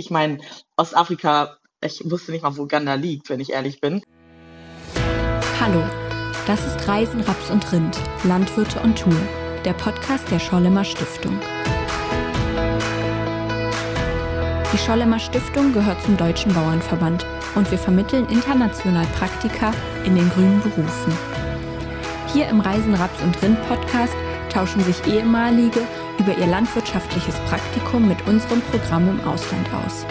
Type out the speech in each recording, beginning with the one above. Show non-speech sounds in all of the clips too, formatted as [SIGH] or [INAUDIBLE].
ich meine, Ostafrika, ich wusste nicht mal, wo Uganda liegt, wenn ich ehrlich bin. Hallo, das ist Reisen, Raps und Rind, Landwirte und Tour, der Podcast der Schollemer Stiftung. Die Schollemer Stiftung gehört zum Deutschen Bauernverband und wir vermitteln international Praktika in den grünen Berufen. Hier im Reisen, Raps und Rind Podcast tauschen sich ehemalige über ihr landwirtschaftliches Praktikum mit unserem Programm im Ausland aus.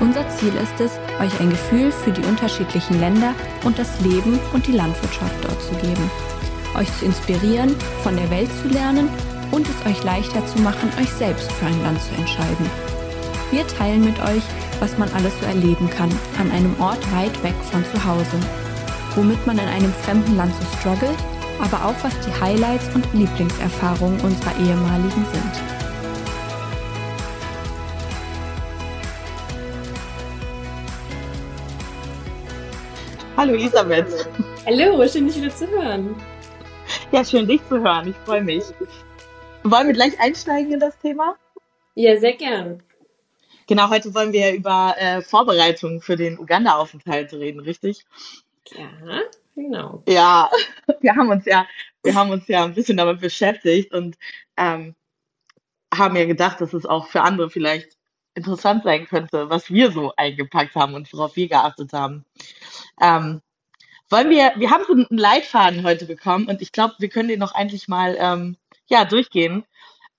Unser Ziel ist es, euch ein Gefühl für die unterschiedlichen Länder und das Leben und die Landwirtschaft dort zu geben, euch zu inspirieren, von der Welt zu lernen und es euch leichter zu machen, euch selbst für ein Land zu entscheiden. Wir teilen mit euch, was man alles so erleben kann, an einem Ort weit weg von zu Hause, womit man in einem fremden Land so struggelt aber auch was die Highlights und Lieblingserfahrungen unserer ehemaligen sind. Hallo Elisabeth. Hallo, schön dich wieder zu hören. Ja, schön dich zu hören. Ich freue mich. Wollen wir gleich einsteigen in das Thema? Ja, sehr gern. Genau, heute wollen wir über äh, Vorbereitungen für den Uganda-Aufenthalt reden, richtig? Ja. Genau. Ja, [LAUGHS] wir haben uns ja, wir haben uns ja ein bisschen damit beschäftigt und ähm, haben ja gedacht, dass es auch für andere vielleicht interessant sein könnte, was wir so eingepackt haben und worauf wir geachtet haben. Ähm, wollen wir, wir haben so einen Leitfaden heute bekommen und ich glaube, wir können den noch eigentlich mal ähm, ja, durchgehen.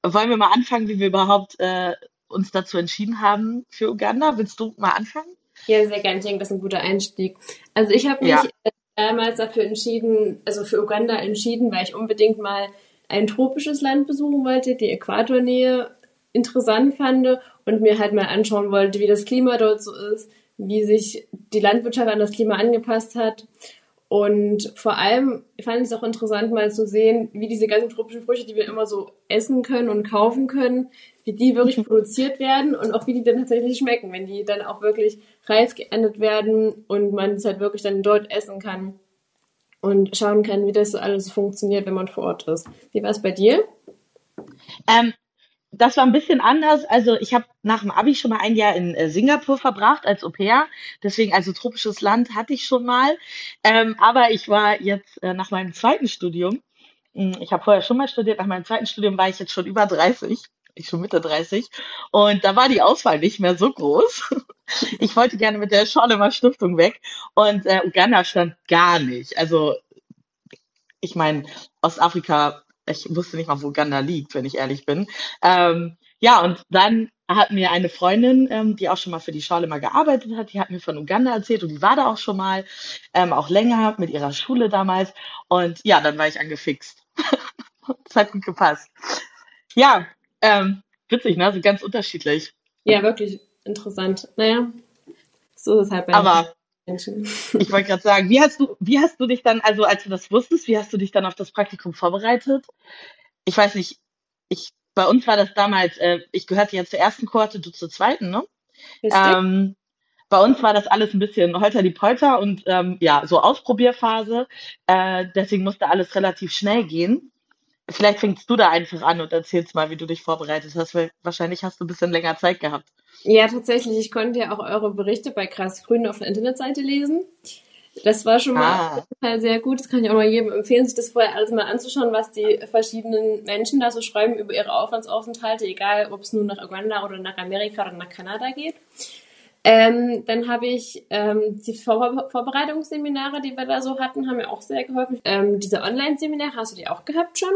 Wollen wir mal anfangen, wie wir überhaupt äh, uns dazu entschieden haben für Uganda? Willst du mal anfangen? Ja, sehr gerne. Ich denke, das ist ein guter Einstieg. Also ich habe mich ja. Damals dafür entschieden, also für Uganda entschieden, weil ich unbedingt mal ein tropisches Land besuchen wollte, die Äquatornähe interessant fand und mir halt mal anschauen wollte, wie das Klima dort so ist, wie sich die Landwirtschaft an das Klima angepasst hat. Und vor allem fand ich es auch interessant, mal zu sehen, wie diese ganzen tropischen Früchte, die wir immer so essen können und kaufen können, wie die wirklich [LAUGHS] produziert werden und auch wie die dann tatsächlich schmecken, wenn die dann auch wirklich reif geerntet werden und man es halt wirklich dann dort essen kann und schauen kann, wie das so alles funktioniert, wenn man vor Ort ist. Wie war es bei dir? Ähm, das war ein bisschen anders. Also ich habe nach dem Abi schon mal ein Jahr in äh, Singapur verbracht als Au pair. Deswegen, also tropisches Land hatte ich schon mal. Ähm, aber ich war jetzt äh, nach meinem zweiten Studium, hm, ich habe vorher schon mal studiert, nach meinem zweiten Studium war ich jetzt schon über 30 ich schon Mitte 30. Und da war die Auswahl nicht mehr so groß. [LAUGHS] Ich wollte gerne mit der Schorlemer Stiftung weg und äh, Uganda stand gar nicht. Also ich meine, Ostafrika, ich wusste nicht mal, wo Uganda liegt, wenn ich ehrlich bin. Ähm, ja, und dann hat mir eine Freundin, ähm, die auch schon mal für die Schorlemer gearbeitet hat, die hat mir von Uganda erzählt und die war da auch schon mal, ähm, auch länger mit ihrer Schule damals. Und ja, dann war ich angefixt. [LAUGHS] das hat gut gepasst. Ja, ähm, witzig, ne? Also ganz unterschiedlich. Ja, wirklich interessant. Naja, so ist es halt bei Aber Menschen. ich wollte gerade sagen, wie hast du, wie hast du dich dann, also als du das wusstest, wie hast du dich dann auf das Praktikum vorbereitet? Ich weiß nicht, ich, bei uns war das damals, äh, ich gehörte ja zur ersten Kohorte, du zur zweiten, ne? Ähm, bei uns war das alles ein bisschen holter die Polter und ähm, ja, so Ausprobierphase. Äh, deswegen musste alles relativ schnell gehen. Vielleicht fängst du da einfach an und erzählst mal, wie du dich vorbereitet hast, weil wahrscheinlich hast du ein bisschen länger Zeit gehabt. Ja, tatsächlich. Ich konnte ja auch eure Berichte bei Krass Grün auf der Internetseite lesen. Das war schon mal ah. sehr gut. Das kann ich auch mal jedem empfehlen, sich das vorher alles mal anzuschauen, was die verschiedenen Menschen da so schreiben über ihre Aufwandsaufenthalte, egal ob es nun nach Uganda oder nach Amerika oder nach Kanada geht. Ähm, dann habe ich ähm, die Vor Vorbereitungsseminare, die wir da so hatten, haben mir auch sehr geholfen. Ähm, diese Online-Seminare, hast du die auch gehabt schon?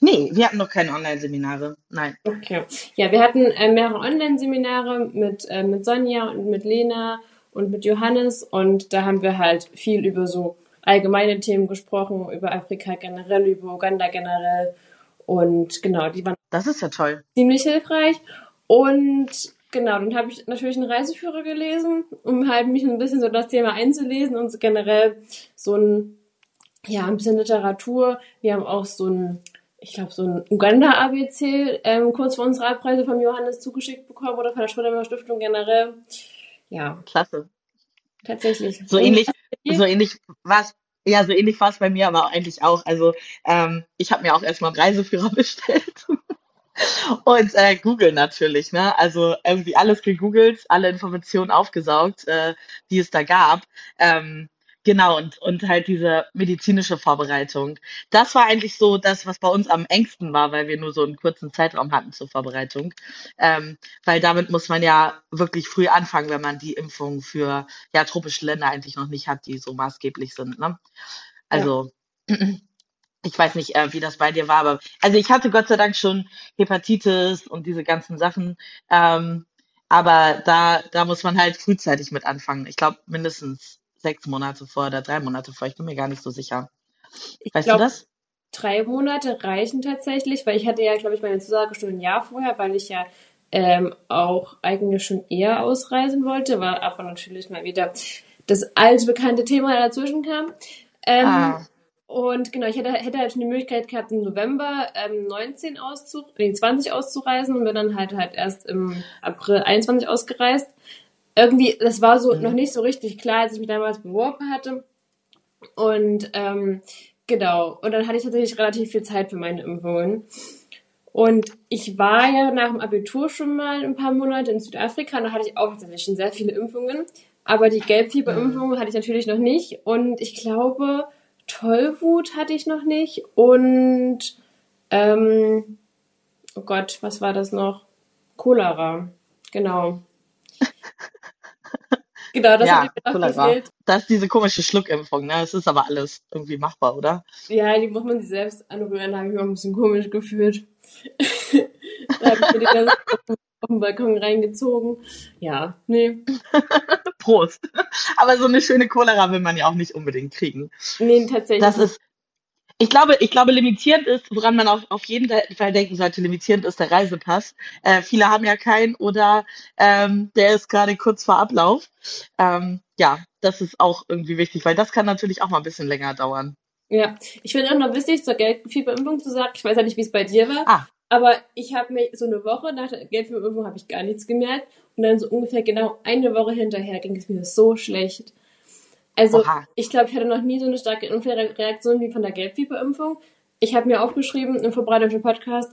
Nee, wir hatten noch keine Online-Seminare. Nein. Okay. Ja, wir hatten äh, mehrere Online-Seminare mit, äh, mit Sonja und mit Lena und mit Johannes und da haben wir halt viel über so allgemeine Themen gesprochen, über Afrika generell, über Uganda generell und genau, die waren. Das ist ja toll. Ziemlich hilfreich und genau, dann habe ich natürlich einen Reiseführer gelesen, um halt mich ein bisschen so das Thema einzulesen und so generell so ein ja, ein bisschen Literatur. Wir haben auch so ein ich glaube, so ein Uganda-ABC ähm, kurz vor unserer Abreise vom Johannes zugeschickt bekommen oder von der Schröder Stiftung generell. Ja. Klasse. Tatsächlich. So ähnlich, so ähnlich was. Ja, so ähnlich war es bei mir aber eigentlich auch. Also ähm, ich habe mir auch erstmal einen Reiseführer [LAUGHS] bestellt. Und äh, Google natürlich, ne? Also irgendwie alles gegoogelt, alle Informationen aufgesaugt, äh, die es da gab. Ähm, genau, und, und halt diese medizinische Vorbereitung. Das war eigentlich so das, was bei uns am engsten war, weil wir nur so einen kurzen Zeitraum hatten zur Vorbereitung. Ähm, weil damit muss man ja wirklich früh anfangen, wenn man die Impfung für ja, tropische Länder eigentlich noch nicht hat, die so maßgeblich sind. Ne? Also ja. [CLEARS THROAT] ich weiß nicht, äh, wie das bei dir war, aber also ich hatte Gott sei Dank schon Hepatitis und diese ganzen Sachen. Ähm, aber da, da muss man halt frühzeitig mit anfangen. Ich glaube mindestens sechs Monate vor oder drei Monate vor. Ich bin mir gar nicht so sicher. Ich weißt glaub, du das? Drei Monate reichen tatsächlich, weil ich hatte ja, glaube ich, meine Zusage schon ein Jahr vorher, weil ich ja ähm, auch eigentlich schon eher ausreisen wollte, war aber natürlich mal wieder das alte bekannte Thema dazwischen kam. Ähm, ah. Und genau, ich hätte, hätte halt schon die Möglichkeit gehabt, im November ähm, 19 auszu nee, 20 auszureisen und bin dann halt halt erst im April 21 ausgereist. Irgendwie, das war so mhm. noch nicht so richtig klar, als ich mich damals beworben hatte. Und ähm, genau, und dann hatte ich tatsächlich relativ viel Zeit für meine Impfungen. Und ich war ja nach dem Abitur schon mal ein paar Monate in Südafrika und da hatte ich auch tatsächlich schon sehr viele Impfungen. Aber die Gelbfieberimpfung mhm. hatte ich natürlich noch nicht. Und ich glaube, Tollwut hatte ich noch nicht und ähm, oh Gott, was war das noch? Cholera. Genau. Genau, das ja, hat mir Cholera. Das ist diese komische Schluckimpfung, ne? Es ist aber alles irgendwie machbar, oder? Ja, die muss man sich selbst anrühren, da habe ich mich auch ein bisschen komisch gefühlt. [LAUGHS] da habe ich mir die auf den Balkon reingezogen. Ja, nee. [LAUGHS] Prost. Aber so eine schöne Cholera will man ja auch nicht unbedingt kriegen. Nee, tatsächlich. Das ist, ich glaube, ich glaube, limitierend ist, woran man auch auf jeden Fall denken sollte, limitierend ist der Reisepass. Äh, viele haben ja keinen oder ähm, der ist gerade kurz vor Ablauf. Ähm, ja, das ist auch irgendwie wichtig, weil das kann natürlich auch mal ein bisschen länger dauern. Ja, ich finde auch noch wichtig, zur Gelbfieberimpfung zu sagen, ich weiß ja nicht, wie es bei dir war, ah. Aber ich habe mir so eine Woche nach der Gelbfieberübung habe ich gar nichts gemerkt und dann so ungefähr genau eine Woche hinterher ging es mir so schlecht. Also Oha. ich glaube, ich hatte noch nie so eine starke Impfreaktion wie von der Gelbfieberimpfung. Ich habe mir aufgeschrieben im vorbereiteten Podcast,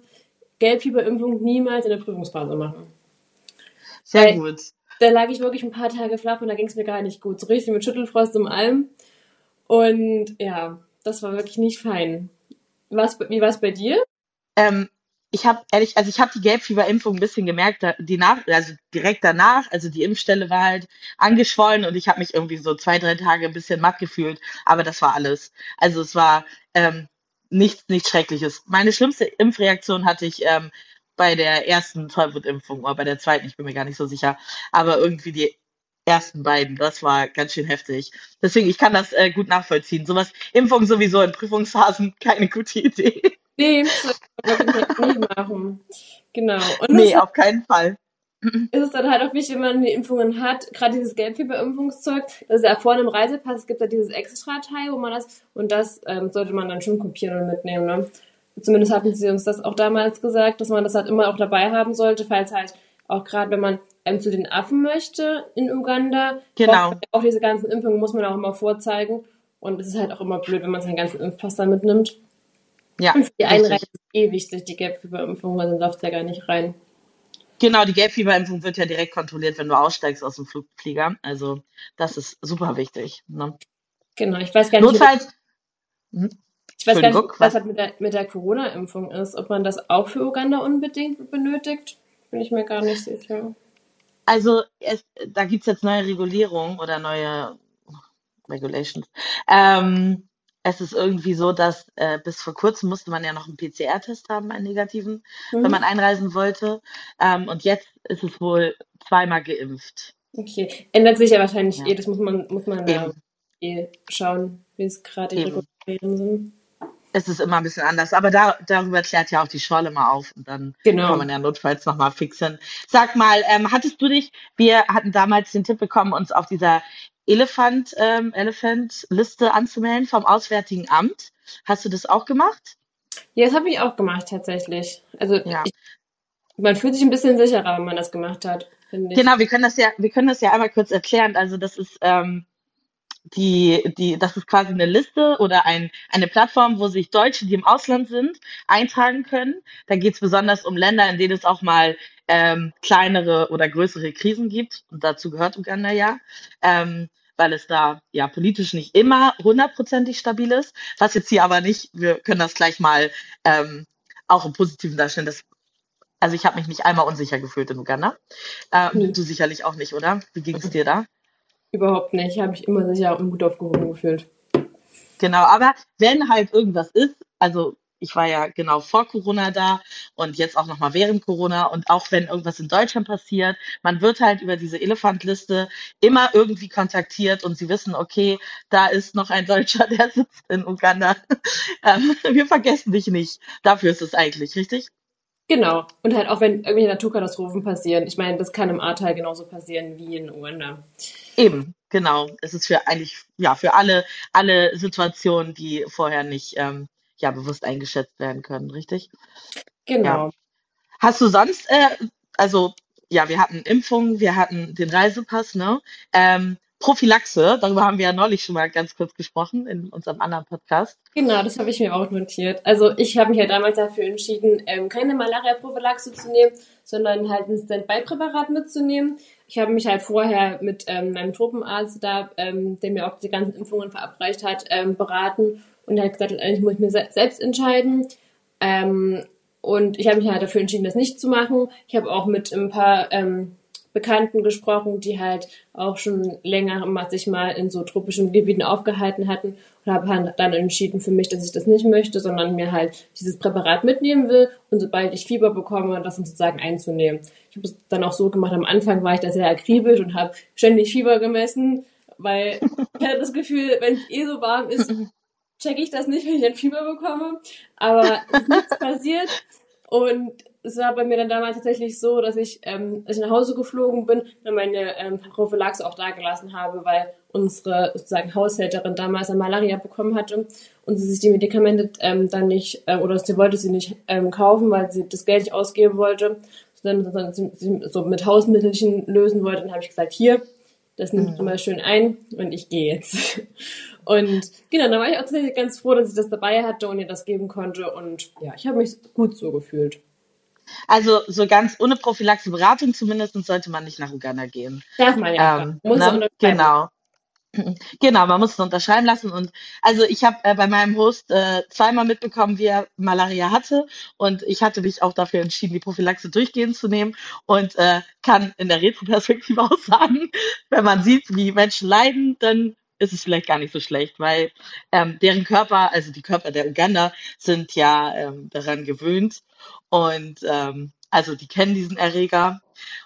Gelbfieberimpfung niemals in der Prüfungsphase machen. Sehr Weil gut. Da lag ich wirklich ein paar Tage flach und da ging es mir gar nicht gut. So richtig mit Schüttelfrost im allem. Und ja, das war wirklich nicht fein. Was, wie war es bei dir? Ähm, ich habe ehrlich, also ich habe die Gelbfieberimpfung ein bisschen gemerkt, die nach, also direkt danach, also die Impfstelle war halt angeschwollen und ich habe mich irgendwie so zwei, drei Tage ein bisschen matt gefühlt, aber das war alles. Also es war ähm, nichts, nichts Schreckliches. Meine schlimmste Impfreaktion hatte ich ähm, bei der ersten Tollwutimpfung oder bei der zweiten, ich bin mir gar nicht so sicher, aber irgendwie die ersten beiden, das war ganz schön heftig. Deswegen, ich kann das äh, gut nachvollziehen. Sowas, Impfung sowieso in Prüfungsphasen, keine gute Idee. Nee, das würde ich nicht machen. Genau. Und nee, auf keinen Fall. [LAUGHS] Ist es dann halt auch wichtig, wenn man die Impfungen hat, gerade dieses Gelbfieberimpfungszeug, das ist ja vorne im Reisepass, es gibt ja dieses Extra-Teil, wo man das, und das ähm, sollte man dann schon kopieren und mitnehmen, ne? Zumindest hatten sie uns das auch damals gesagt, dass man das halt immer auch dabei haben sollte, falls halt auch gerade, wenn man ähm, zu den Affen möchte in Uganda, genau. auch diese ganzen Impfungen muss man auch immer vorzeigen. Und es ist halt auch immer blöd, wenn man seinen ganzen Impfpass da mitnimmt. Ja. Und für die Einreise ist eh wichtig, die Gelbfieberimpfung, weil sonst läuft ja gar nicht rein. Genau, die Gelbfieberimpfung wird ja direkt kontrolliert, wenn du aussteigst aus dem Flugflieger. Also das ist super wichtig. Ne? Genau, ich weiß gar nicht. Notfalls. Hm? Ich weiß gar nicht, was das mit der, mit der Corona-Impfung ist. Ob man das auch für Uganda unbedingt benötigt, bin ich mir gar nicht sicher. Also es, da gibt's jetzt neue Regulierungen oder neue Regulations. Ähm, es ist irgendwie so, dass äh, bis vor kurzem musste man ja noch einen PCR-Test haben, einen negativen, mhm. wenn man einreisen wollte. Ähm, und jetzt ist es wohl zweimal geimpft. Okay, ändert sich ja wahrscheinlich ja. eh. Das muss man, muss man da eh schauen, wie es gerade die Regulierungen sind. Es ist immer ein bisschen anders, aber da, darüber klärt ja auch die Schorle mal auf und dann genau. kann man ja notfalls nochmal fixen. Sag mal, ähm, hattest du dich, wir hatten damals den Tipp bekommen, uns auf dieser Elefant, ähm, Elephant-Liste anzumelden vom Auswärtigen Amt. Hast du das auch gemacht? Ja, das habe ich auch gemacht tatsächlich. Also ja. ich, man fühlt sich ein bisschen sicherer, wenn man das gemacht hat, finde ich. Genau, wir können das ja, wir können das ja einmal kurz erklären. Also das ist ähm, die, die, das ist quasi eine Liste oder ein, eine Plattform, wo sich Deutsche, die im Ausland sind, eintragen können. Da geht es besonders um Länder, in denen es auch mal ähm, kleinere oder größere Krisen gibt. Und dazu gehört Uganda ja. Ähm, weil es da ja politisch nicht immer hundertprozentig stabil ist. Was jetzt hier aber nicht, wir können das gleich mal ähm, auch im Positiven darstellen. Das, also ich habe mich nicht einmal unsicher gefühlt in Uganda. Äh, hm. Du sicherlich auch nicht, oder? Wie ging es dir da? Überhaupt nicht. Ich habe mich immer sicher und gut aufgehoben gefühlt. Genau, aber wenn halt irgendwas ist, also ich war ja genau vor Corona da und jetzt auch nochmal während Corona und auch wenn irgendwas in Deutschland passiert, man wird halt über diese Elefantliste immer irgendwie kontaktiert und sie wissen, okay, da ist noch ein Deutscher, [LAUGHS] der sitzt in Uganda. Ähm, wir vergessen dich nicht. Dafür ist es eigentlich, richtig? Genau. Und halt auch wenn irgendwelche Naturkatastrophen passieren. Ich meine, das kann im Ahrtal genauso passieren wie in Uganda. Eben, genau. Es ist für eigentlich, ja, für alle, alle Situationen, die vorher nicht ähm, ja, bewusst eingeschätzt werden können, richtig? Genau. Ja. Hast du sonst, äh, also ja, wir hatten Impfungen, wir hatten den Reisepass, ne? Ähm, Prophylaxe, darüber haben wir ja neulich schon mal ganz kurz gesprochen in unserem anderen Podcast. Genau, das habe ich mir auch notiert. Also ich habe mich ja damals dafür entschieden, ähm, keine Malaria-Prophylaxe zu nehmen, sondern halt ein Standby-Präparat mitzunehmen. Ich habe mich halt vorher mit ähm, meinem Tropenarzt da, ähm, der mir auch die ganzen Impfungen verabreicht hat, ähm, beraten und er hat gesagt, eigentlich muss ich mir selbst entscheiden. Ähm, und ich habe mich halt dafür entschieden, das nicht zu machen. Ich habe auch mit ein paar ähm, Bekannten gesprochen, die halt auch schon länger sich mal in so tropischen Gebieten aufgehalten hatten und habe halt dann entschieden für mich, dass ich das nicht möchte, sondern mir halt dieses Präparat mitnehmen will und sobald ich Fieber bekomme, das sozusagen einzunehmen. Ich habe es dann auch so gemacht, am Anfang war ich da sehr akribisch und habe ständig Fieber gemessen, weil ich hatte das Gefühl, wenn es eh so warm ist, [LAUGHS] checke ich das nicht, wenn ich ein Fieber bekomme. Aber es ist nichts [LAUGHS] passiert und es war bei mir dann damals tatsächlich so, dass ich, ähm, als ich nach Hause geflogen bin, dann meine ähm, Prophylaxe auch da gelassen habe, weil unsere sozusagen Haushälterin damals eine Malaria bekommen hatte und sie sich die Medikamente ähm, dann nicht, äh, oder sie wollte sie nicht ähm, kaufen, weil sie das Geld nicht ausgeben wollte, sondern, sondern sie, so mit Hausmittelchen lösen wollte. Dann habe ich gesagt, hier, das nimmt mhm. du mal schön ein und ich gehe jetzt. Und genau, da war ich auch tatsächlich ganz froh, dass ich das dabei hatte und ihr das geben konnte. Und ja, ich habe mich gut so gefühlt. Also so ganz ohne Prophylaxe Beratung zumindest sollte man nicht nach Uganda gehen. Darf man ja. Ähm, muss ne? Genau. [LAUGHS] Genau, man muss es unterschreiben lassen. Und also ich habe äh, bei meinem Host äh, zweimal mitbekommen, wie er Malaria hatte. Und ich hatte mich auch dafür entschieden, die Prophylaxe durchgehend zu nehmen. Und äh, kann in der Retroperspektive [LAUGHS] auch sagen, wenn man sieht, wie Menschen leiden, dann ist es vielleicht gar nicht so schlecht, weil ähm, deren Körper, also die Körper der Uganda, sind ja ähm, daran gewöhnt und ähm, also die kennen diesen Erreger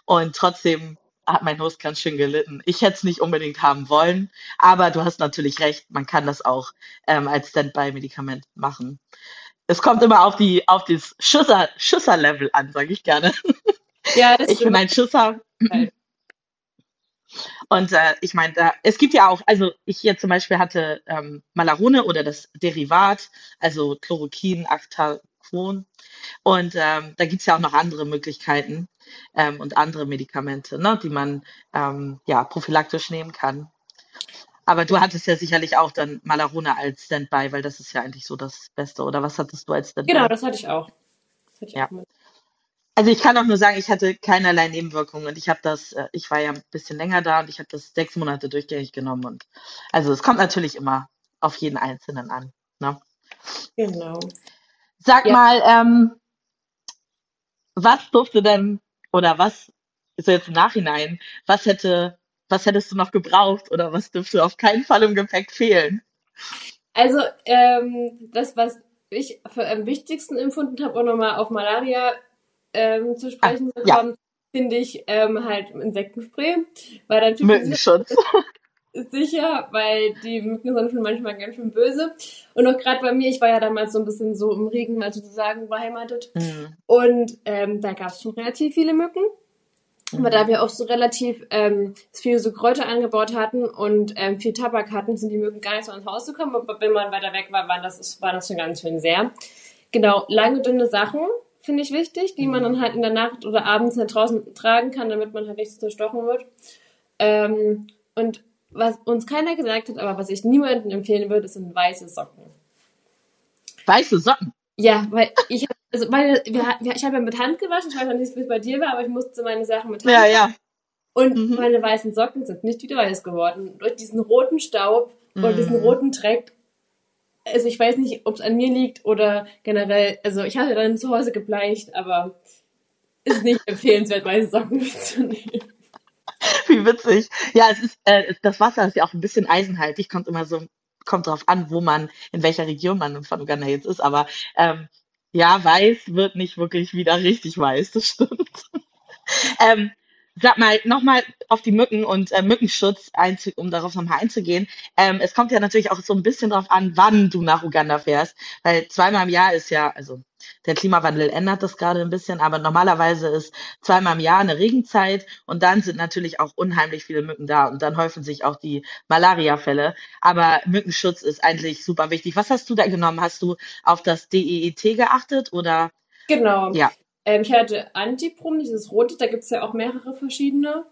und trotzdem hat mein Host ganz schön gelitten. Ich hätte es nicht unbedingt haben wollen, aber du hast natürlich recht, man kann das auch ähm, als Standby-Medikament machen. Es kommt immer auf die auf das Schusser Schusser-Level an, sage ich gerne. Ja, das [LAUGHS] ich bin ein Schusser. Und äh, ich meine, da, es gibt ja auch, also ich hier zum Beispiel hatte ähm, Malarone oder das Derivat, also Chloroquin, Actacon. Und ähm, da gibt's ja auch noch andere Möglichkeiten ähm, und andere Medikamente, ne, die man ähm, ja prophylaktisch nehmen kann. Aber du hattest ja sicherlich auch dann Malarone als Standby, weil das ist ja eigentlich so das Beste. Oder was hattest du als Standby? Genau, das hatte ich auch. Das hatte ich ja. auch also ich kann auch nur sagen, ich hatte keinerlei Nebenwirkungen und ich habe das, äh, ich war ja ein bisschen länger da und ich habe das sechs Monate durchgängig genommen und also es kommt natürlich immer auf jeden Einzelnen an. Ne? Genau. Sag ja. mal, ähm, was durfte denn oder was so jetzt im Nachhinein, was hätte, was hättest du noch gebraucht oder was dürfte auf keinen Fall im Gepäck fehlen? Also ähm, das, was ich für am wichtigsten empfunden habe, auch nochmal auf Malaria ähm, zu sprechen ah, ja. finde ich ähm, halt Insektenspray, weil dann Mückenschutz. [LAUGHS] sicher, weil die Mücken sind schon manchmal ganz schön böse. Und auch gerade bei mir, ich war ja damals so ein bisschen so im Regenwald sozusagen beheimatet. Mhm. Und ähm, da gab es schon relativ viele Mücken. Mhm. Aber da wir auch so relativ ähm, viel so Kräuter angebaut hatten und ähm, viel Tabak hatten, sind die Mücken gar nicht so ins Haus gekommen. Aber wenn man weiter weg war, war das, war das schon ganz schön sehr. Genau, lange, dünne Sachen finde ich wichtig, die man mhm. dann halt in der Nacht oder abends halt draußen tragen kann, damit man halt nicht zerstochen wird. Ähm, und was uns keiner gesagt hat, aber was ich niemandem empfehlen würde, sind weiße Socken. Weiße Socken? Ja, weil ich hab, also meine, wir, ich habe ja mit Hand gewaschen, ich weiß noch nicht, wie es bei dir war, aber ich musste meine Sachen mit Hand Ja, ja. Und mhm. meine weißen Socken sind nicht wieder weiß geworden. Durch diesen roten Staub mhm. und diesen roten Dreck. Also ich weiß nicht, ob es an mir liegt oder generell, also ich hatte dann zu Hause gebleicht, aber ist nicht [LAUGHS] empfehlenswert, weiße Socken mitzunehmen. Wie witzig. Ja, es ist, äh, das Wasser ist ja auch ein bisschen eisenhaltig, kommt immer so, kommt drauf an, wo man, in welcher Region man von Uganda jetzt ist, aber ähm, ja, weiß wird nicht wirklich wieder richtig weiß, das stimmt. [LAUGHS] ähm, Sag mal, nochmal auf die Mücken und äh, Mückenschutz, einzu um darauf nochmal einzugehen. Ähm, es kommt ja natürlich auch so ein bisschen drauf an, wann du nach Uganda fährst, weil zweimal im Jahr ist ja, also der Klimawandel ändert das gerade ein bisschen, aber normalerweise ist zweimal im Jahr eine Regenzeit und dann sind natürlich auch unheimlich viele Mücken da und dann häufen sich auch die Malaria-Fälle. Aber Mückenschutz ist eigentlich super wichtig. Was hast du da genommen? Hast du auf das DEET geachtet oder? Genau. Ja. Ähm, ich hatte Antiprom, dieses rote, da gibt es ja auch mehrere verschiedene.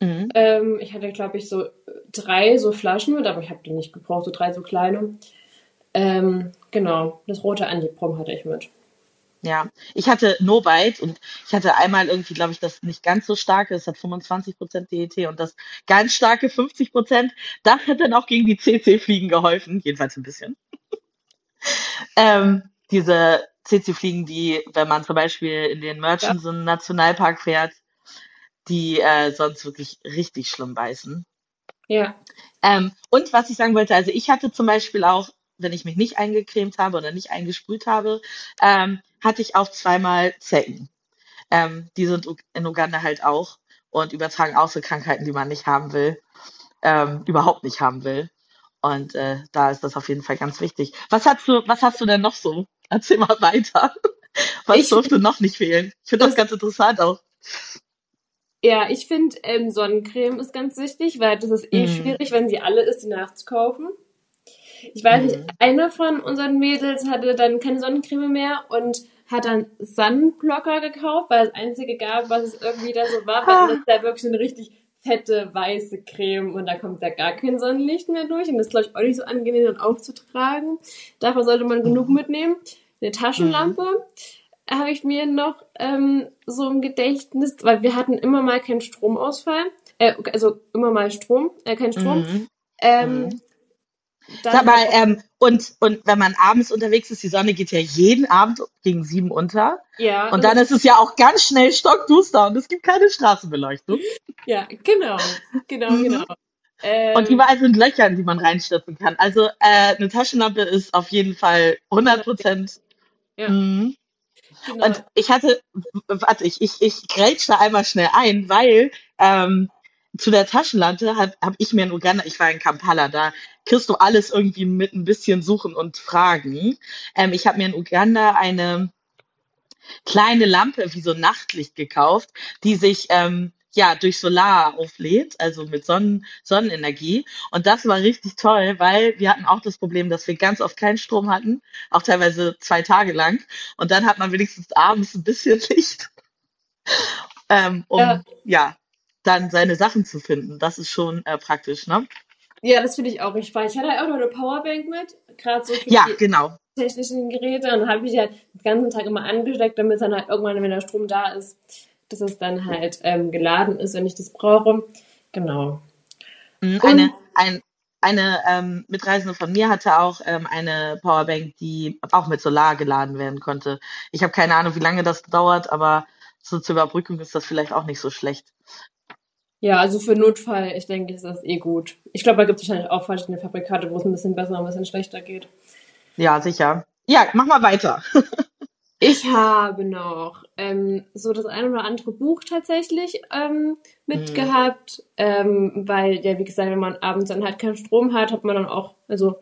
Mhm. Ähm, ich hatte, glaube ich, so drei so Flaschen mit, aber ich habe die nicht gebraucht, so drei so kleine. Ähm, genau, das rote Antiprom hatte ich mit. Ja, ich hatte Nobite und ich hatte einmal irgendwie, glaube ich, das nicht ganz so starke, es hat 25% DET und das ganz starke 50%, das hat dann auch gegen die CC-Fliegen geholfen, jedenfalls ein bisschen. [LAUGHS] ähm, diese CC-Fliegen, die, wenn man zum Beispiel in den Murchison ja. Nationalpark fährt, die äh, sonst wirklich richtig schlimm beißen. Ja. Ähm, und was ich sagen wollte, also ich hatte zum Beispiel auch, wenn ich mich nicht eingecremt habe oder nicht eingesprüht habe, ähm, hatte ich auch zweimal Zecken. Ähm, die sind in Uganda halt auch und übertragen auch so Krankheiten, die man nicht haben will, ähm, überhaupt nicht haben will. Und äh, da ist das auf jeden Fall ganz wichtig. Was hast du, was hast du denn noch so? Erzähl mal weiter. Was ich, durfte noch nicht fehlen? Ich finde das ganz interessant auch. Ja, ich finde, ähm, Sonnencreme ist ganz wichtig, weil das ist eh mm. schwierig, wenn sie alle ist, die nachzukaufen. Ich weiß mm. nicht, mhm. eine von unseren Mädels hatte dann keine Sonnencreme mehr und hat dann Sunblocker gekauft, weil es einzige gab, was es irgendwie da so war, weil ah. das ist ja wirklich eine richtig fette, weiße Creme und da kommt da gar kein Sonnenlicht mehr durch und das ist, glaube ich, auch nicht so angenehm dann aufzutragen. Dafür sollte man genug mitnehmen. Eine Taschenlampe mhm. habe ich mir noch ähm, so im Gedächtnis, weil wir hatten immer mal keinen Stromausfall, äh, also immer mal Strom, äh, kein Strom. Mhm. Ähm, mhm. Sag mal, ähm, und, und wenn man abends unterwegs ist, die Sonne geht ja jeden Abend gegen sieben unter. Ja. Und dann ist es ja auch ganz schnell stockduster und es gibt keine Straßenbeleuchtung. Ja, genau. Genau, mhm. genau. Ähm, und überall sind Löcher, in die man reinstürzen kann. Also äh, eine Taschenlampe ist auf jeden Fall 100 Prozent. Ja. Mhm. Genau. Und ich hatte, warte, ich, ich, ich grätsch da einmal schnell ein, weil ähm, zu der Taschenlampe habe hab ich mir in Uganda, ich war in Kampala, da kriegst du alles irgendwie mit ein bisschen Suchen und Fragen. Ähm, ich habe mir in Uganda eine kleine Lampe wie so Nachtlicht gekauft, die sich ähm, ja durch Solar auflädt, also mit Sonnen Sonnenenergie. Und das war richtig toll, weil wir hatten auch das Problem, dass wir ganz oft keinen Strom hatten, auch teilweise zwei Tage lang. Und dann hat man wenigstens abends ein bisschen [LAUGHS] Licht, ähm, um ja. ja dann seine Sachen zu finden. Das ist schon äh, praktisch, ne? Ja, das finde ich auch richtig spannend. Ich hatte auch noch eine Powerbank mit, gerade so für ja, die genau. technischen Geräte. Und dann habe ich die halt den ganzen Tag immer angesteckt, damit es dann halt irgendwann, wenn der Strom da ist, dass es dann halt ähm, geladen ist, wenn ich das brauche. Genau. Mhm, eine, ein, eine ähm, Mitreisende von mir hatte auch ähm, eine Powerbank, die auch mit Solar geladen werden konnte. Ich habe keine Ahnung, wie lange das dauert, aber so zur Überbrückung ist das vielleicht auch nicht so schlecht. Ja, also für Notfall, ich denke, ist das eh gut. Ich glaube, da gibt es wahrscheinlich auch verschiedene Fabrikate, wo es ein bisschen besser und ein bisschen schlechter geht. Ja, sicher. Ja, mach mal weiter. [LAUGHS] ich habe noch ähm, so das ein oder andere Buch tatsächlich ähm, mitgehabt, mhm. ähm, weil, ja, wie gesagt, wenn man abends dann halt keinen Strom hat, hat man dann auch, also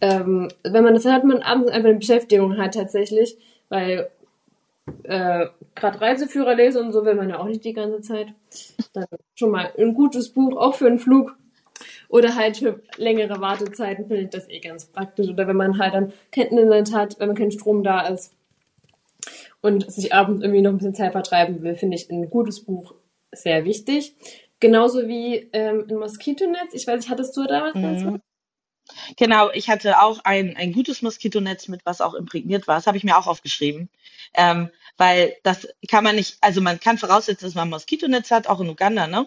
ähm, wenn man das hat, man abends einfach eine Beschäftigung hat tatsächlich, weil äh, gerade Reiseführer lese und so will man ja auch nicht die ganze Zeit. Dann schon mal ein gutes Buch, auch für einen Flug. Oder halt für längere Wartezeiten finde ich das eh ganz praktisch. Oder wenn man halt dann kein Internet hat, wenn man kein Strom da ist und sich abends irgendwie noch ein bisschen Zeit vertreiben will, finde ich ein gutes Buch sehr wichtig. Genauso wie ähm, ein Moskitonetz. Ich weiß nicht, hattest du damals mhm. Genau, ich hatte auch ein, ein gutes Moskitonetz mit, was auch imprägniert war. Das habe ich mir auch aufgeschrieben. Ähm, weil das kann man nicht, also man kann voraussetzen, dass man ein Moskitonetz hat, auch in Uganda, ne?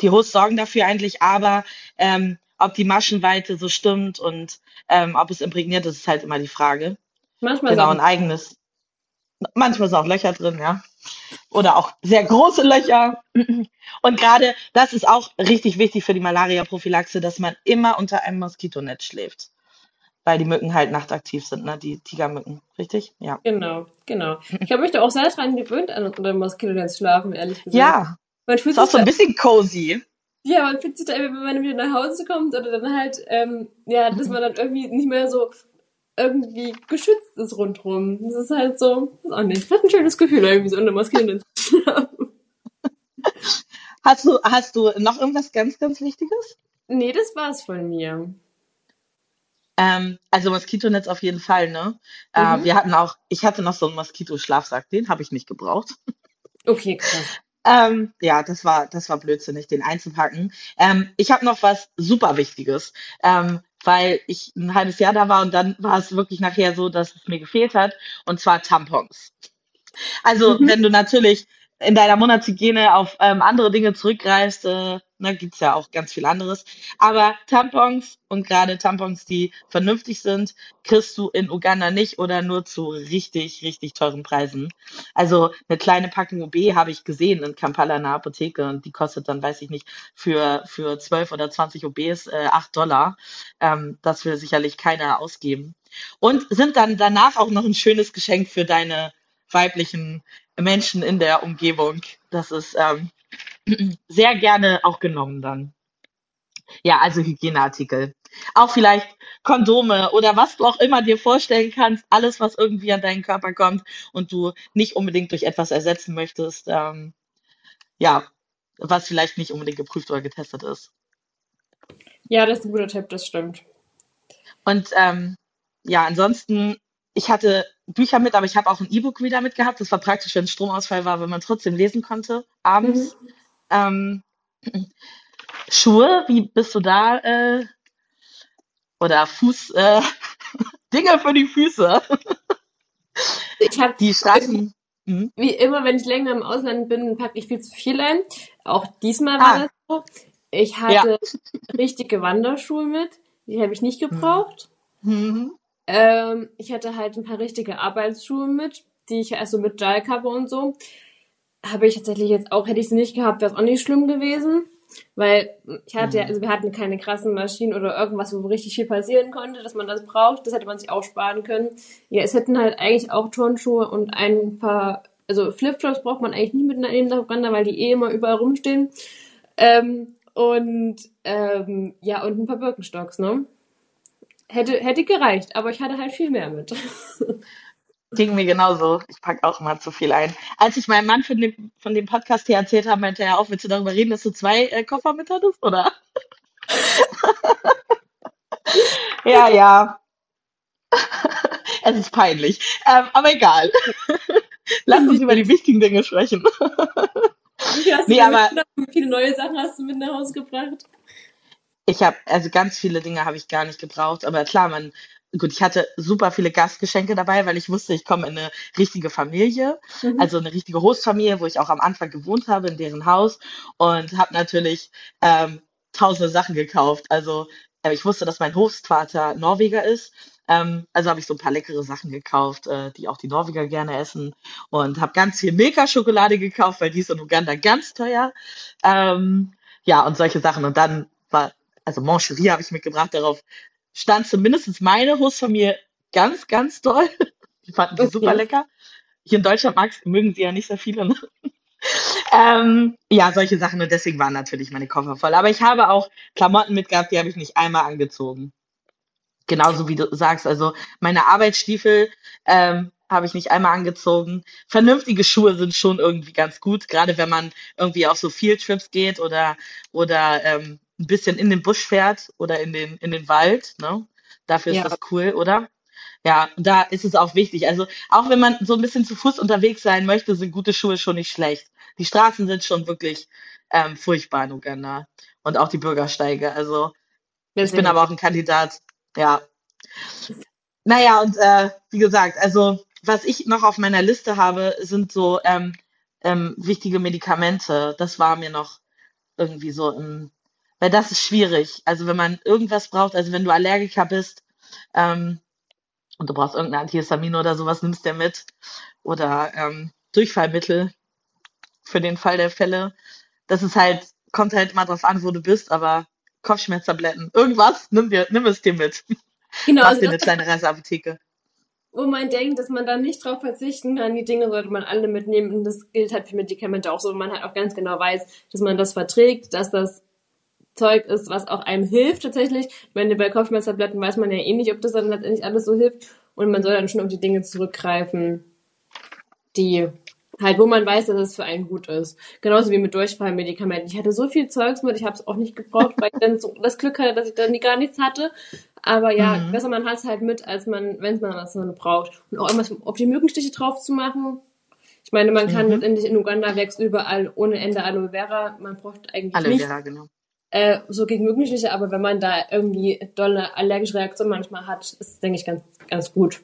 Die Hosts sorgen dafür eigentlich, aber ähm, ob die Maschenweite so stimmt und ähm, ob es imprägniert ist, ist halt immer die Frage. Manchmal genau, ein eigenes. Manchmal sind auch Löcher drin, ja. Oder auch sehr große Löcher. Und gerade das ist auch richtig wichtig für die Malaria-Prophylaxe, dass man immer unter einem Moskitonetz schläft. Weil die Mücken halt nachtaktiv sind, ne? Die Tigermücken, richtig? Ja. Genau, genau. Ich habe mich da auch sehr dran gewöhnt, an unter Moskitonetz schlafen, ehrlich gesagt. Ja. Man fühlt ist auch so ein bisschen cozy. Ja, man fühlt sich da immer, wenn man wieder nach Hause kommt oder dann halt, ähm, ja, dass man dann irgendwie nicht mehr so irgendwie geschützt ist rundherum. Das ist halt so, ist auch nicht. Hat ein schönes Gefühl, irgendwie so unter Moskieren Hast du, hast du noch irgendwas ganz, ganz Wichtiges? Nee, das war's von mir. Ähm, also Moskitonetz auf jeden Fall, ne? Äh, mhm. wir hatten auch, ich hatte noch so einen Moskitoschlafsack, den habe ich nicht gebraucht. Okay, krass. [LAUGHS] Ähm, ja, das war, das war blödsinnig, den einzupacken. Ähm, ich habe noch was super Wichtiges, ähm, weil ich ein halbes Jahr da war und dann war es wirklich nachher so, dass es mir gefehlt hat, und zwar Tampons. Also, mhm. wenn du natürlich in deiner Monatshygiene auf ähm, andere Dinge zurückgreifst, äh, ne, gibt's ja auch ganz viel anderes. Aber Tampons und gerade Tampons, die vernünftig sind, kriegst du in Uganda nicht oder nur zu richtig, richtig teuren Preisen. Also eine kleine Packung OB habe ich gesehen in Kampala in der Apotheke und die kostet dann, weiß ich nicht, für, für 12 oder 20 OBs äh, 8 Dollar. Ähm, das will sicherlich keiner ausgeben. Und sind dann danach auch noch ein schönes Geschenk für deine weiblichen Menschen in der Umgebung. Das ist ähm, [CLEARS THROAT] sehr gerne auch genommen dann. Ja, also Hygieneartikel. Auch vielleicht Kondome oder was du auch immer dir vorstellen kannst. Alles, was irgendwie an deinen Körper kommt und du nicht unbedingt durch etwas ersetzen möchtest. Ähm, ja, was vielleicht nicht unbedingt geprüft oder getestet ist. Ja, das ist ein guter Tipp, das stimmt. Und ähm, ja, ansonsten ich hatte Bücher mit, aber ich habe auch ein E-Book-Reader mitgehabt. Das war praktisch, wenn Stromausfall war, wenn man trotzdem lesen konnte, abends. Mhm. Ähm, Schuhe, wie bist du da? Äh, oder Fuß, äh, [LAUGHS] Dinge für die Füße. [LAUGHS] ich habe die Straßen. [LAUGHS] Mhm. Wie immer, wenn ich länger im Ausland bin, packe ich viel zu viel ein. Auch diesmal war ah. das so. Ich hatte ja. richtige Wanderschuhe mit. Die habe ich nicht gebraucht. Mhm. Ähm, ich hatte halt ein paar richtige Arbeitsschuhe mit, die ich also mit Gel-Cover und so. Habe ich tatsächlich jetzt auch, hätte ich sie nicht gehabt, wäre es auch nicht schlimm gewesen. Weil ich hatte ja, mhm. also wir hatten keine krassen Maschinen oder irgendwas, wo richtig viel passieren konnte, dass man das braucht. Das hätte man sich auch sparen können. Ja, es hätten halt eigentlich auch Turnschuhe und ein paar, also Flipflops braucht man eigentlich nie mit nach Uganda, weil die eh immer überall rumstehen. Ähm, und ähm, ja, und ein paar Birkenstocks, ne? Hätte, hätte gereicht, aber ich hatte halt viel mehr mit. [LAUGHS] Ging mir genauso. Ich packe auch immer zu viel ein. Als ich meinem Mann von dem, von dem Podcast hier erzählt habe, meinte er auch, willst du darüber reden, dass du zwei äh, Koffer mit hattest, oder? [LAUGHS] ja, ja. [LAUGHS] es ist peinlich. Ähm, aber egal. Lass uns über die wichtigen Dinge sprechen. Wie, nee, aber, wie viele neue Sachen hast du mit nach Hause gebracht? Ich habe, also ganz viele Dinge habe ich gar nicht gebraucht, aber klar, man, gut, ich hatte super viele Gastgeschenke dabei, weil ich wusste, ich komme in eine richtige Familie, mhm. also eine richtige Hostfamilie, wo ich auch am Anfang gewohnt habe, in deren Haus und habe natürlich ähm, tausende Sachen gekauft. Also äh, ich wusste, dass mein Hostvater Norweger ist, ähm, also habe ich so ein paar leckere Sachen gekauft, äh, die auch die Norweger gerne essen und habe ganz viel Milka-Schokolade gekauft, weil die ist in Uganda ganz teuer. Ähm, ja, und solche Sachen. Und dann war also Mancherie habe ich mitgebracht, darauf stand zumindest meine Hostfamilie ganz, ganz toll. [LAUGHS] Die fanden die okay. super lecker. Hier in Deutschland magst, mögen sie ja nicht so viele. Ne? [LAUGHS] ähm, ja, solche Sachen und deswegen waren natürlich meine Koffer voll. Aber ich habe auch Klamotten mitgehabt, die habe ich nicht einmal angezogen. Genauso wie du sagst, also meine Arbeitsstiefel ähm, habe ich nicht einmal angezogen. Vernünftige Schuhe sind schon irgendwie ganz gut, gerade wenn man irgendwie auf so Fieldtrips geht oder oder ähm, ein bisschen in den Busch fährt oder in den, in den Wald, ne? Dafür ist ja. das cool, oder? Ja, da ist es auch wichtig. Also auch wenn man so ein bisschen zu Fuß unterwegs sein möchte, sind gute Schuhe schon nicht schlecht. die Straßen sind schon wirklich ähm, furchtbar in Uganda und auch die Bürgersteige. Also ich bin aber auch ein Kandidat. Ja. Naja, und äh, wie gesagt, also was ich noch auf meiner Liste habe, sind so ähm, ähm, wichtige Medikamente. Das war mir noch irgendwie so im, weil das ist schwierig. Also wenn man irgendwas braucht, also wenn du Allergiker bist ähm, und du brauchst irgendein Antihistamin oder sowas, nimmst du mit. Oder ähm, Durchfallmittel für den Fall der Fälle. Das ist halt, kommt halt immer drauf an, wo du bist, aber Kopfschmerztabletten, irgendwas, nimm dir, nimm es dir mit. Genau. Mach also dir eine kleine Reiseapotheke. Wo man denkt, dass man da nicht drauf verzichten kann, die Dinge sollte man alle mitnehmen. Und das gilt halt für Medikamente auch so. Man halt auch ganz genau weiß, dass man das verträgt, dass das Zeug ist, was auch einem hilft tatsächlich. Ich meine, bei Kopfschmerztabletten weiß man ja eh nicht, ob das dann letztendlich alles so hilft. Und man soll dann schon auf die Dinge zurückgreifen, die halt, wo man weiß, dass es für einen gut ist. Genauso wie mit Durchfallmedikamenten. Ich hatte so viel Zeugs mit, ich habe es auch nicht gebraucht, weil ich dann so das Glück hatte, dass ich dann gar nichts hatte. Aber ja, mhm. besser man hat es halt mit, als man, wenn man was man braucht. Und auch immer auf die Mückenstiche drauf zu machen. Ich meine, man kann mhm. letztendlich in Uganda wächst überall ohne Aloe Ende Vera. Man braucht eigentlich Aloe Vera, genau. Äh, so gegen Mückenstiche, aber wenn man da irgendwie dolle allergische Reaktion manchmal hat, ist es, denke ich, ganz, ganz gut.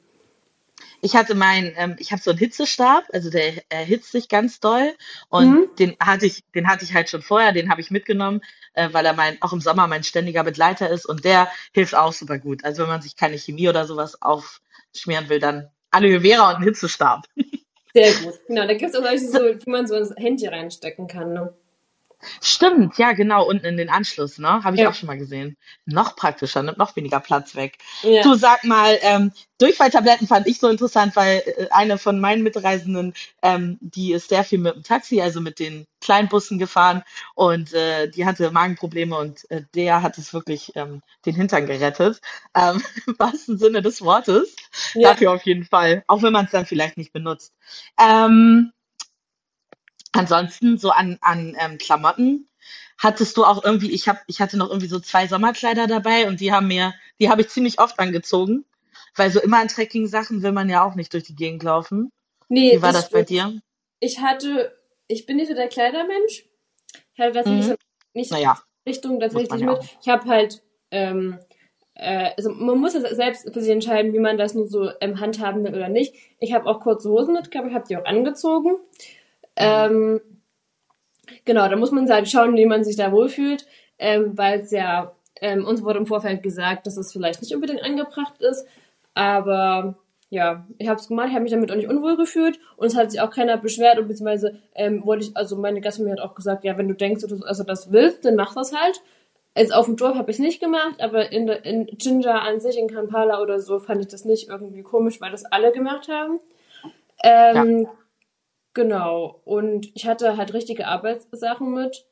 Ich hatte meinen, ähm, ich habe so einen Hitzestab, also der erhitzt sich ganz doll und mhm. den hatte ich, den hatte ich halt schon vorher, den habe ich mitgenommen, äh, weil er mein, auch im Sommer mein ständiger Begleiter ist und der hilft auch super gut. Also wenn man sich keine Chemie oder sowas aufschmieren will, dann Aloe Vera und einen Hitzestab. [LAUGHS] Sehr gut. Genau, da gibt es auch solche, so, wie man so ins Handy reinstecken kann. Ne? Stimmt, ja, genau, unten in den Anschluss, ne? Habe ich Ja. auch schon mal gesehen. Noch praktischer, nimmt noch weniger Platz weg. Ja. Du sag mal, ähm, Durchfalltabletten fand ich so interessant, weil äh, eine von meinen Mitreisenden, ähm, die ist sehr viel mit dem Taxi, also mit den Kleinbussen gefahren und äh, die hatte Magenprobleme und äh, der hat es wirklich ähm, den Hintern gerettet. Ähm, [LAUGHS] Im wahrsten Sinne des Wortes. Ja. Dafür auf jeden Fall. Auch wenn man es dann vielleicht nicht benutzt. Ähm, Ansonsten so an, an ähm, Klamotten hattest du auch irgendwie, ich hab, ich hatte noch irgendwie so zwei Sommerkleider dabei und die haben mir, die habe ich ziemlich oft angezogen, weil so immer an Trekking-Sachen will man ja auch nicht durch die Gegend laufen. Nee, Wie war das, das bei dir? Ich hatte, ich bin nicht so der Kleidermensch. Ich hatte tatsächlich mhm. nicht naja, Richtung tatsächlich ja mit. Ich habe halt, ähm, äh, also man muss ja selbst für sich entscheiden, wie man das nur so ähm, handhaben will oder nicht. Ich habe auch kurze Hosen mitgehabt, ich habe die auch angezogen. Ähm, genau, da muss man halt schauen, wie man sich da wohlfühlt, ähm, weil es ja, ähm, uns wurde im Vorfeld gesagt, dass es vielleicht nicht unbedingt angebracht ist, aber ja, ich habe es gemacht, ich habe mich damit auch nicht unwohl gefühlt und es hat sich auch keiner beschwert und beziehungsweise ähm, wollte ich, also meine Gastfamilie hat auch gesagt, ja, wenn du denkst, dass du also das willst, dann mach das halt. Jetzt auf dem Dorf habe ich es nicht gemacht, aber in, in Ginger an sich, in Kampala oder so, fand ich das nicht irgendwie komisch, weil das alle gemacht haben. Ähm, ja. Genau. Und ich hatte halt richtige Arbeitssachen mit.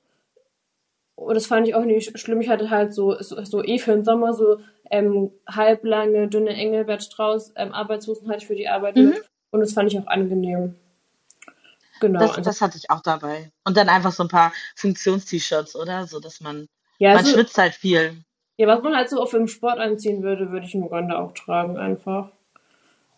Und das fand ich auch nicht schlimm. Ich hatte halt so, so, so eh für den Sommer so ähm, halblange, dünne Engelbert Strauß ähm, Arbeitshosen hatte ich für die Arbeit mhm. mit. Und das fand ich auch angenehm. Genau. Das, das hatte ich auch dabei. Und dann einfach so ein paar Funktions-T-Shirts, oder? So, dass man, ja, man so, schwitzt halt viel. Ja, was man halt so auf dem Sport anziehen würde, würde ich in Uganda auch tragen, einfach.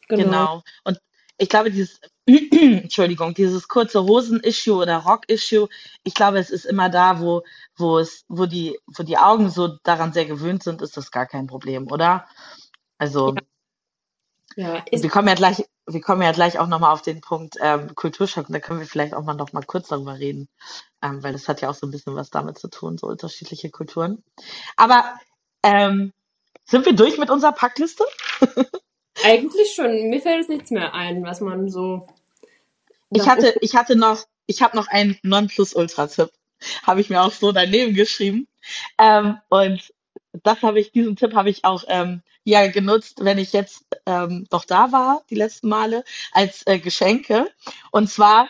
Genau. genau. Und ich glaube, dieses, [CLEARS THROAT] Entschuldigung, dieses kurze Hosen-Issue oder Rock-Issue, ich glaube, es ist immer da, wo, wo es, wo die, wo die Augen so daran sehr gewöhnt sind, ist das gar kein Problem, oder? Also, ja. Ja, wir kommen ja gleich, wir kommen ja gleich auch nochmal auf den Punkt ähm, Kulturschock und da können wir vielleicht auch mal noch mal kurz darüber reden, ähm, weil das hat ja auch so ein bisschen was damit zu tun, so unterschiedliche Kulturen. Aber ähm, sind wir durch mit unserer Packliste? [LAUGHS] Eigentlich schon. Mir fällt es nichts mehr ein, was man so. Ich hatte, ich hatte noch, ich habe noch einen Nonplusultra-Tipp. Habe ich mir auch so daneben geschrieben. Ähm, und das habe ich, diesen Tipp habe ich auch ähm, ja genutzt, wenn ich jetzt ähm, doch da war, die letzten Male, als äh, Geschenke. Und zwar,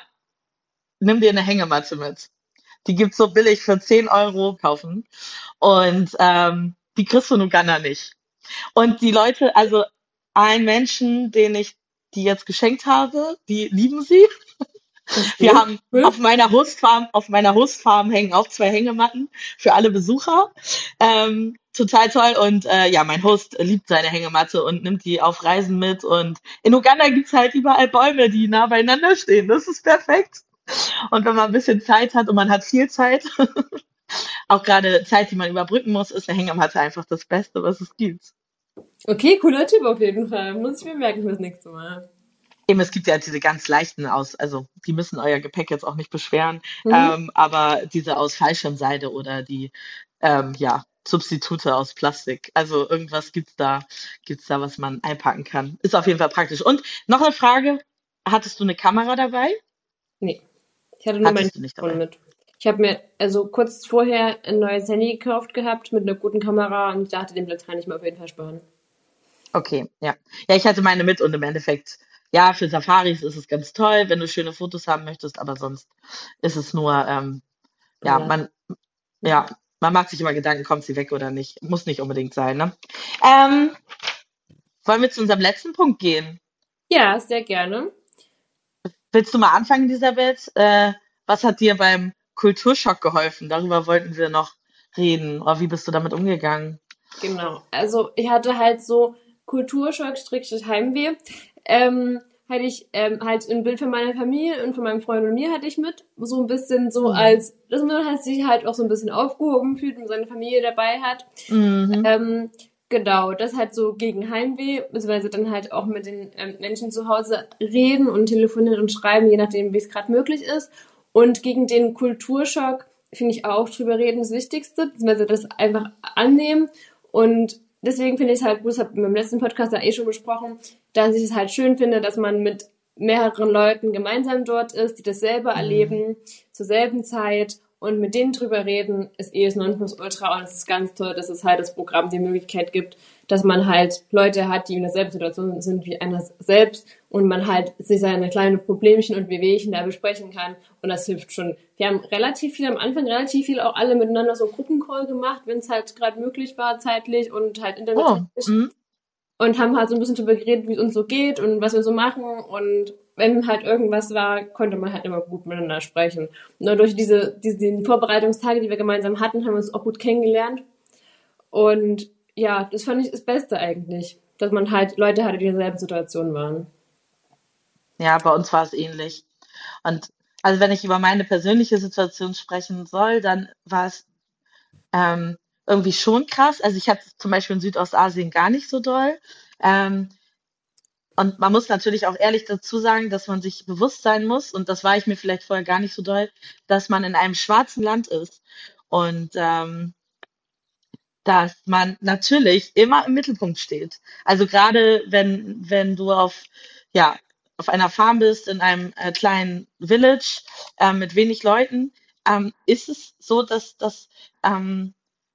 nimm dir eine Hängematte mit. Die gibt's so billig für 10 Euro kaufen. Und ähm, die kriegst du in Uganda nicht. Und die Leute, also ein Menschen, den ich die jetzt geschenkt habe, die lieben sie. Wir haben auf meiner Hostfarm, auf meiner Hostfarm hängen auch zwei Hängematten für alle Besucher. Ähm, total toll. Und äh, ja, mein Host liebt seine Hängematte und nimmt die auf Reisen mit. Und in Uganda gibt's halt überall Bäume, die nah beieinander stehen. Das ist perfekt. Und wenn man ein bisschen Zeit hat und man hat viel Zeit, [LAUGHS] auch gerade Zeit, die man überbrücken muss, ist der Hängematte einfach das Beste, was es gibt. Okay, cooler Tipp auf jeden Fall. Muss ich mir merken fürs nächste Mal. Eben, es gibt ja diese ganz leichten aus, also die müssen euer Gepäck jetzt auch nicht beschweren, mhm. ähm, aber diese aus Fallschirmseide oder die, ähm, ja, Substitute aus Plastik. Also irgendwas gibt's da, gibt's da, was man einpacken kann. Ist auf jeden Fall praktisch. Und noch eine Frage, hattest du eine Kamera dabei? Nee. Ich hatte nur mein Telefon mit. Ich habe mir also kurz vorher ein neues Handy gekauft gehabt mit einer guten Kamera und ich dachte, den Platz kann ich mir auf jeden Fall sparen. Okay, ja. Ja, ich hatte meine mit und im Endeffekt ja, für Safaris ist es ganz toll, wenn du schöne Fotos haben möchtest, aber sonst ist es nur, ähm, ja, Ja. man, ja, man macht sich immer Gedanken, kommt sie weg oder nicht. Muss nicht unbedingt sein, ne? Ähm, wollen wir zu unserem letzten Punkt gehen? Ja, sehr gerne. Willst du mal anfangen, Elisabeth? Äh, was hat dir beim Kulturschock geholfen? Darüber wollten wir noch reden. Oder wie bist du damit umgegangen? Genau. Also ich hatte halt so Kulturschock, Strickstich Heimweh ähm, hatte ich ähm, halt ein Bild von meiner Familie und von meinem Freund und mir hatte ich mit. So ein bisschen so mhm. als, dass man halt sich halt auch so ein bisschen aufgehoben fühlt und seine Familie dabei hat. Mhm. Ähm, genau, das halt so gegen Heimweh, beziehungsweise dann halt auch mit den ähm, Menschen zu Hause reden und telefonieren und schreiben, je nachdem, wie es gerade möglich ist. Und gegen den Kulturschock finde ich auch drüber reden das Wichtigste, beziehungsweise das einfach annehmen und deswegen finde ich es halt gut, das habe ich im letzten Podcast ja eh schon besprochen, dass ich es halt schön finde, dass man mit mehreren Leuten gemeinsam dort ist, die dasselbe mhm. erleben, zur selben Zeit und mit denen drüber reden, ist eh das Nonplusultra und es ist ganz toll, dass es halt das Programm die Möglichkeit gibt, dass man halt Leute hat, die in derselben Situation sind wie einer selbst und man halt sich seine kleinen Problemchen und Wehwehchen da besprechen kann und das hilft schon. Wir haben relativ viel am Anfang, relativ viel auch alle miteinander so Gruppencall gemacht, wenn es halt gerade möglich war zeitlich und halt Internet. Oh, mhm. und haben halt so ein bisschen drüber geredet, wie es uns so geht und was wir so machen und wenn halt irgendwas war, konnte man halt immer gut miteinander sprechen. Nur durch diese, diese die Vorbereitungstage, die wir gemeinsam hatten, haben wir uns auch gut kennengelernt. Und ja, das fand ich das Beste eigentlich, dass man halt Leute hatte, die in derselben Situation waren. Ja, bei uns war es ähnlich. Und also wenn ich über meine persönliche Situation sprechen soll, dann war es ähm, irgendwie schon krass. Also ich hatte zum Beispiel in Südostasien gar nicht so doll. Ähm, und man muss natürlich auch ehrlich dazu sagen, dass man sich bewusst sein muss, und das war ich mir vielleicht vorher gar nicht so doll, dass man in einem schwarzen Land ist und ähm, dass man natürlich immer im Mittelpunkt steht. Also gerade wenn, wenn du auf, ja, auf einer Farm bist, in einem äh, kleinen Village äh, mit wenig Leuten, ähm, ist es so, dass, dass ähm,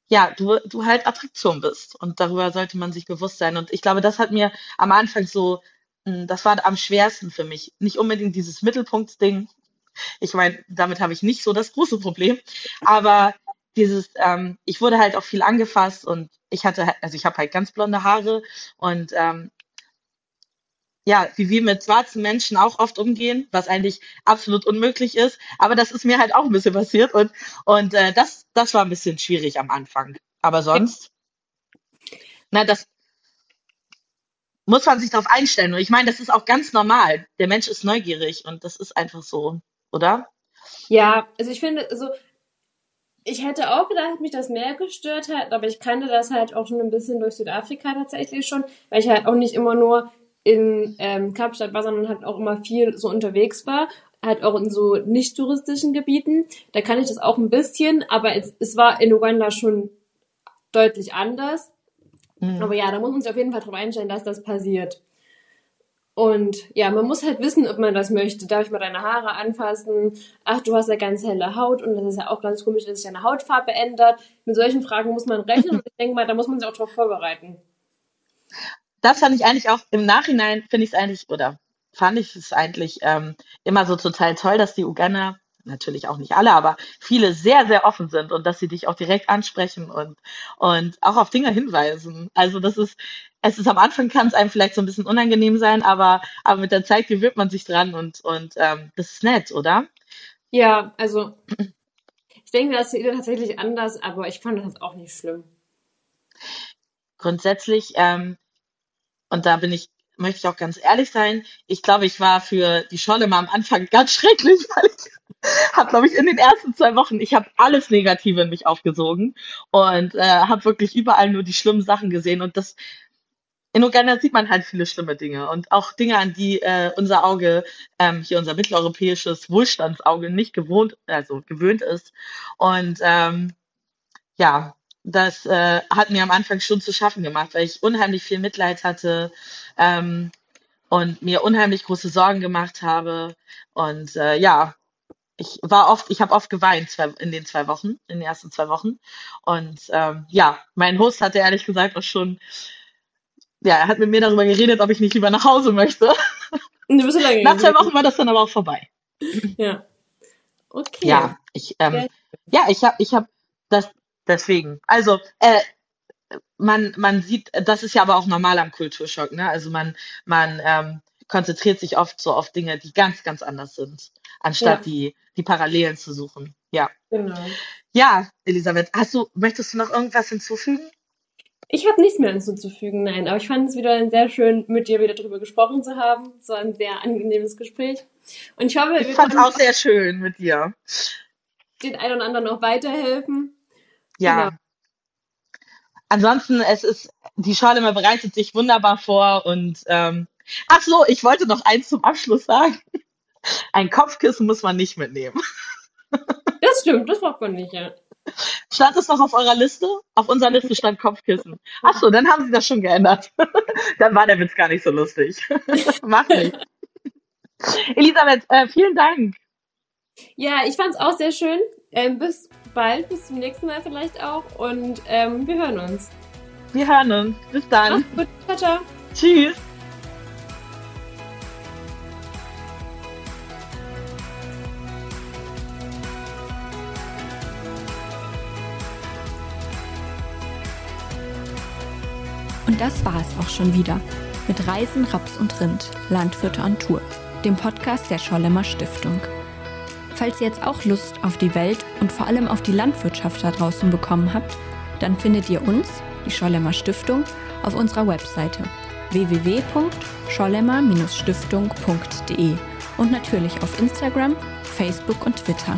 ja, du, du halt Attraktion bist. Und darüber sollte man sich bewusst sein. Und ich glaube, das hat mir am Anfang so, hm, das war am schwersten für mich. Nicht unbedingt dieses Mittelpunktsding. Ich meine, damit habe ich nicht so das große Problem. Aber dieses, ähm, ich wurde halt auch viel angefasst und ich hatte, halt, also ich habe halt ganz blonde Haare und ähm, ja, wie wir mit schwarzen Menschen auch oft umgehen, was eigentlich absolut unmöglich ist. Aber das ist mir halt auch ein bisschen passiert und, und äh, das, das war ein bisschen schwierig am Anfang. Aber sonst, na, das muss man sich darauf einstellen. Und ich meine, das ist auch ganz normal. Der Mensch ist neugierig und das ist einfach so, oder? Ja, also ich finde, also ich hätte auch gedacht, mich das mehr gestört hat, aber ich kannte das halt auch schon ein bisschen durch Südafrika tatsächlich schon, weil ich halt auch nicht immer nur in ähm, Kapstadt war, sondern halt auch immer viel so unterwegs war, halt auch in so nicht touristischen Gebieten. Da kann ich das auch ein bisschen, aber es, es war in Uganda schon deutlich anders. Mhm. Aber ja, da muss man sich auf jeden Fall drauf einstellen, dass das passiert. Und ja, man muss halt wissen, ob man das möchte. Darf ich mal deine Haare anfassen? Ach, du hast ja ganz helle Haut und das ist ja auch ganz komisch, dass sich deine Hautfarbe ändert. Mit solchen Fragen muss man rechnen und ich denke mal, da muss man sich auch drauf vorbereiten das fand ich eigentlich auch im Nachhinein, finde ich es eigentlich, oder fand ich es eigentlich ähm, immer so total toll, dass die Uganda, natürlich auch nicht alle, aber viele sehr, sehr offen sind und dass sie dich auch direkt ansprechen und, und auch auf Dinge hinweisen. Also das ist, es ist am Anfang kann es einem vielleicht so ein bisschen unangenehm sein, aber, aber mit der Zeit gewöhnt man sich dran und, und ähm, das ist nett, oder? Ja, also ich denke, das ist tatsächlich anders, aber ich fand das auch nicht schlimm. Grundsätzlich ähm, und da bin ich, möchte ich auch ganz ehrlich sein. Ich glaube, ich war für die Scholle mal am Anfang ganz schrecklich, [LAUGHS] weil ich, habe, glaube ich, in den ersten zwei Wochen, ich habe alles Negative in mich aufgesogen und äh, habe wirklich überall nur die schlimmen Sachen gesehen. Und das in Uganda sieht man halt viele schlimme Dinge und auch Dinge, an die äh, unser Auge, ähm, hier unser mitteleuropäisches Wohlstandsauge nicht gewohnt, also gewöhnt ist. Und ähm, ja, das äh, hat mir am Anfang schon zu schaffen gemacht, weil ich unheimlich viel Mitleid hatte ähm, und mir unheimlich große Sorgen gemacht habe. Und äh, ja, ich war oft, ich habe oft geweint zwei, in den zwei Wochen, in den ersten zwei Wochen. Und ähm, ja, mein Host hatte ehrlich gesagt auch schon ja, er hat mit mir darüber geredet, ob ich nicht lieber nach Hause möchte. Du bist lange Nach zwei Wochen war das dann aber auch vorbei. Ja. Okay. Ja, ich, ähm, ja, ich habe, ich habe das deswegen. Also, äh, man, man sieht, das ist ja aber auch normal am Kulturschock, ne? Also man, man ähm, konzentriert sich oft so auf Dinge, die ganz, ganz anders sind, anstatt ja. die, die Parallelen zu suchen. Ja. Genau. Ja, Elisabeth, hast du, möchtest du noch irgendwas hinzufügen? Ich habe nichts mehr hinzuzufügen, nein. Aber ich fand es wieder sehr schön, mit dir wieder darüber gesprochen zu haben. Es war ein sehr angenehmes Gespräch. Und ich hoffe, ich fand auch sehr schön mit dir. Den einen oder anderen noch weiterhelfen. Ja. Genau. Ansonsten, es ist, die Schale bereitet sich wunderbar vor und ähm, ach so, ich wollte noch eins zum Abschluss sagen. [LAUGHS] Ein Kopfkissen muss man nicht mitnehmen. Das stimmt, das braucht man nicht, ja. Stand es noch auf eurer Liste? Auf unserer Liste stand Kopfkissen. Ach so, dann haben sie das schon geändert. [LAUGHS] dann war der Witz gar nicht so lustig. [LAUGHS] Mach nicht. Elisabeth, äh, vielen Dank. Ja, ich fand es auch sehr schön. Ähm, bis bald, bis zum nächsten Mal vielleicht auch. Und ähm, wir hören uns. Wir hören uns. Bis dann. Mach's gut. Ciao, ciao. Tschüss. Und das war es auch schon wieder mit Reisen, Raps und Rind, Landwirte on Tour, dem Podcast der Schollemer Stiftung. Falls ihr jetzt auch Lust auf die Welt und vor allem auf die Landwirtschaft da draußen bekommen habt, dann findet ihr uns, die Schollemer Stiftung, auf unserer Webseite www.schollemer-stiftung.de und natürlich auf Instagram, Facebook und Twitter.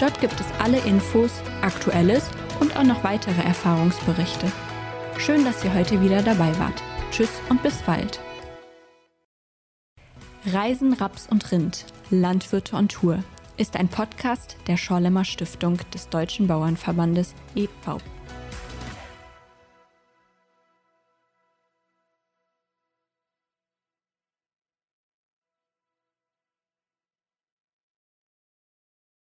Dort gibt es alle Infos, Aktuelles und auch noch weitere Erfahrungsberichte. Schön, dass ihr heute wieder dabei wart. Tschüss und bis bald. Reisen, Raps und Rind, Landwirte on Tour ist ein Podcast der Schorlemmer Stiftung des Deutschen Bauernverbandes e.V.